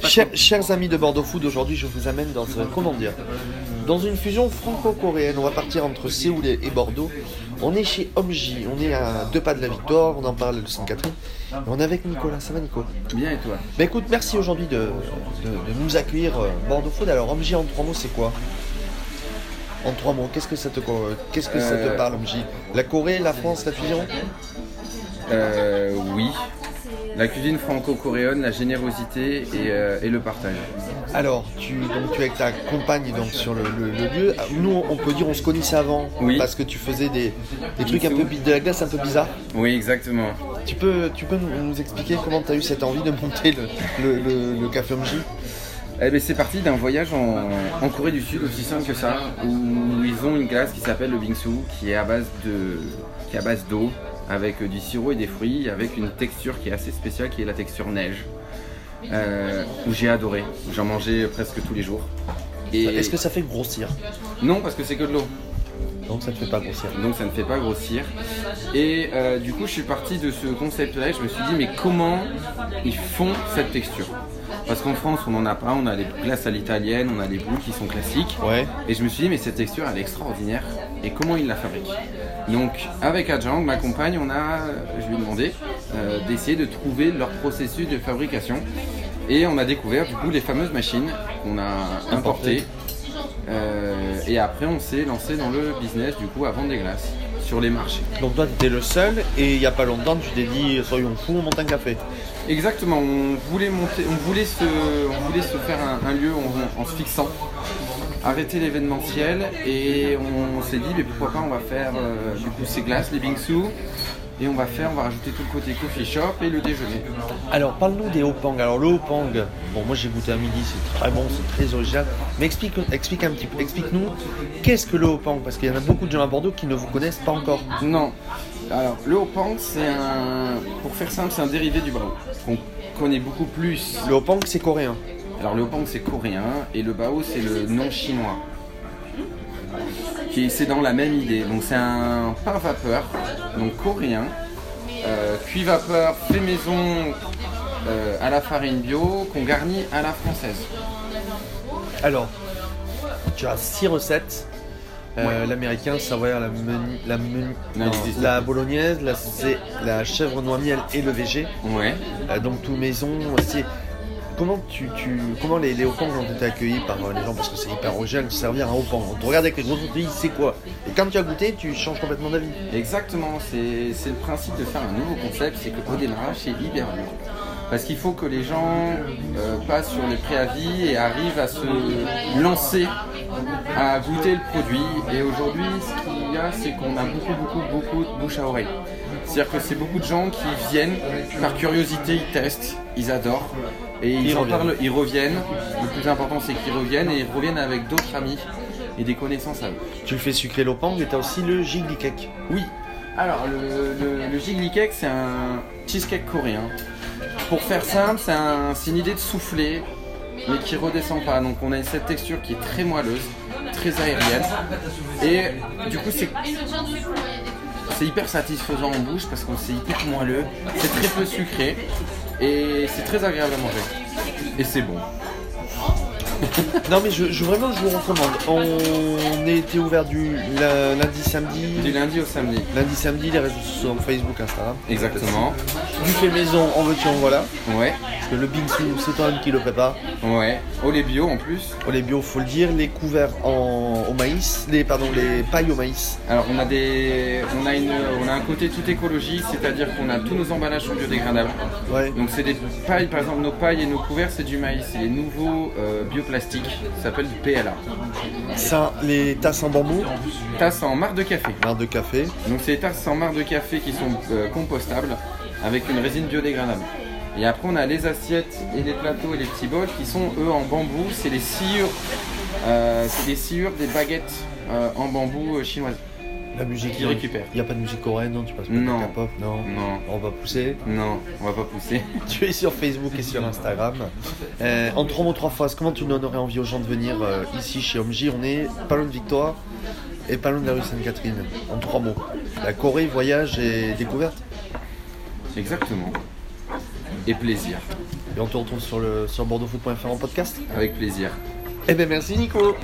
Chers, chers amis de Bordeaux Food, aujourd'hui je vous amène dans un, comment dire, dans une fusion franco-coréenne. On va partir entre Séoul et, et Bordeaux. On est chez Omji, on est à deux pas de la victoire, on en parle de Sainte-Catherine. On est avec Nicolas, ça va Nico? Bien et toi? Bah écoute, merci aujourd'hui de, de- de nous accueillir euh, Bordeaux Food. Alors Omji en trois mots c'est quoi? En trois mots, qu'est-ce que ça te, qu'est-ce que ça te Euh, parle Omji? La Corée, la France, la fusion? Euh, Oui. La cuisine franco-coréenne, la générosité et, euh, et le partage. Alors, tu, donc, tu es avec ta compagne donc, sur le, le- le lieu. Nous, on peut dire on se connaissait avant Oui. parce que tu faisais des, des trucs un peu de la glace un peu bizarre. Oui, exactement. Tu peux, tu peux nous, expliquer comment tu as eu cette envie de monter le, le, le- le café Omji Eh ben, c'est parti d'un voyage en, en Corée du Sud, aussi simple que ça, où ils ont une glace qui s'appelle le bingsu, qui est à base de, qui est à base d'eau, avec du sirop et des fruits, avec une texture qui est assez spéciale, qui est la texture neige, euh, où j'ai adoré. J'en mangeais presque tous les jours. Et Est-ce que ça fait grossir? Non, parce que c'est que de l'eau. Donc ça ne fait pas grossir. donc ça ne fait pas grossir. Et euh, du coup, je suis parti de ce concept-là et je me suis dit, mais comment ils font cette texture? Parce qu'en France, on n'en a pas, on a les glaces à l'italienne, on a les boules qui sont classiques. Ouais. Et je me suis dit, mais cette texture, elle est extraordinaire. Et comment ils la fabriquent? Donc, avec Adjang, ma compagne, on a, je lui ai demandé euh, d'essayer de trouver leur processus de fabrication. Et on a découvert du coup les fameuses machines qu'on a importées. Euh, et après, on s'est lancé dans le business du coup à vendre des glaces sur les marchés. Donc toi, tu étais le seul et il n'y a pas longtemps, tu t'es dit soyons fous, on monte un café. Exactement, on voulait monter, on voulait se, on voulait se faire un, un lieu en, en se fixant, arrêter l'événementiel et on, s'est dit mais pourquoi pas on va faire euh, du coup ces glaces, les bingsu et on va faire, on va rajouter tout le côté coffee shop et le déjeuner. Alors parle-nous des Hopang. Alors le Hopang, bon moi j'ai goûté à midi, c'est très bon, c'est très original. Mais explique, explique un petit peu, explique-nous qu'est-ce que le Hopang? Parce qu'il y en a beaucoup de gens à Bordeaux qui ne vous connaissent pas encore. Non, alors le hopang c'est un, pour faire simple, c'est un dérivé du bao qu'on connaît beaucoup plus. Le Hopang c'est coréen. Alors le hopang c'est coréen et le bao c'est le nom chinois. Qui c'est dans la même idée. Donc c'est un pain vapeur, donc coréen, euh, cuit vapeur fait maison euh, à la farine bio qu'on garnit à la française. Alors, tu as six recettes. Euh, Ouais. L'américain, savoyard, la, menu, la, menu- Non, non, il existe la bolognaise, la, chèvre noix miel et le VG. Ouais. Donc tout maison. C'est comment tu, tu comment les, les ont été accueillis par euh, les gens? Parce que c'est hyper original de se servir un Hopang. On te regarde avec les gros yeux, c'est quoi? Et quand tu as goûté, tu changes complètement d'avis. Exactement, c'est le principe de faire un nouveau concept, c'est qu'au démarrage c'est hyper. Parce qu'il faut que les gens euh, passent sur les préavis et arrivent à se lancer, à goûter le produit. Et aujourd'hui, ce qu'il y a, c'est qu'on a beaucoup, beaucoup, beaucoup de bouche à oreille. C'est-à-dire que c'est beaucoup de gens qui viennent par curiosité, ils testent, ils adorent. Et ils, Ils en reviennent. parlent, ils reviennent. Le plus important, c'est qu'ils reviennent et ils reviennent avec d'autres amis et des connaissances à eux. Tu le fais sucrer l'Hopang et tu as aussi le Jiggly Cake. Oui. Alors, le, le, le jiggly cake, c'est un cheesecake coréen. Pour faire simple, c'est un- c'est une idée de souffler, mais qui redescend pas. Donc, on a cette texture qui est très moelleuse, très aérienne. Et du coup, c'est c'est hyper satisfaisant en bouche parce que c'est hyper moelleux, c'est très peu sucré et c'est très agréable à manger. Et c'est bon. Non mais je, je- vraiment je vous recommande. On était ouvert du lundi samedi. Du lundi au samedi. Lundi samedi les réseaux sociaux Facebook, Instagram. Exactement. Du fait maison en veux-tu en voilà. Ouais, Parce que le bingsu c'est toi-même qui le prépare. ouais. Au lait bio en plus. Oh, les bio faut le dire, les couverts en, au maïs, les pardon les pailles au maïs. Alors on a des, on a une, on a un côté tout écologie, c'est-à-dire qu'on a tous nos emballages sont biodégradables. Ouais. Donc c'est des pailles, par exemple nos pailles et nos couverts c'est du maïs, c'est les nouveaux euh, bioplastiques, ça s'appelle du PLA. Ça, les tasses en bambou, Tasses en marc de café. marre de café. Donc c'est des tasses en marc de café qui sont euh, compostables avec une résine biodégradable. Et après on a les assiettes et les plateaux et les petits bols qui sont eux en bambou, c'est les sciures, euh, c'est des sciures des baguettes euh, en bambou euh, chinoises. La musique Qui récupère. Il n'y a pas de musique coréenne, non Tu passes pas Non. de K-pop, non. Non, On va pousser. non, on va pas pousser. Tu es sur Facebook et sur Instagram. Euh, en trois mots, trois phrases, comment tu donnerais envie aux gens de venir euh, ici chez Omji? On est pas loin de Victoire et pas loin de la rue Sainte-Catherine. En trois mots. La Corée, voyage et découverte. Exactement. Et plaisir. Et on te retrouve sur, le, sur bordeauxfoot.fr en podcast? Avec plaisir. Eh ben merci Nico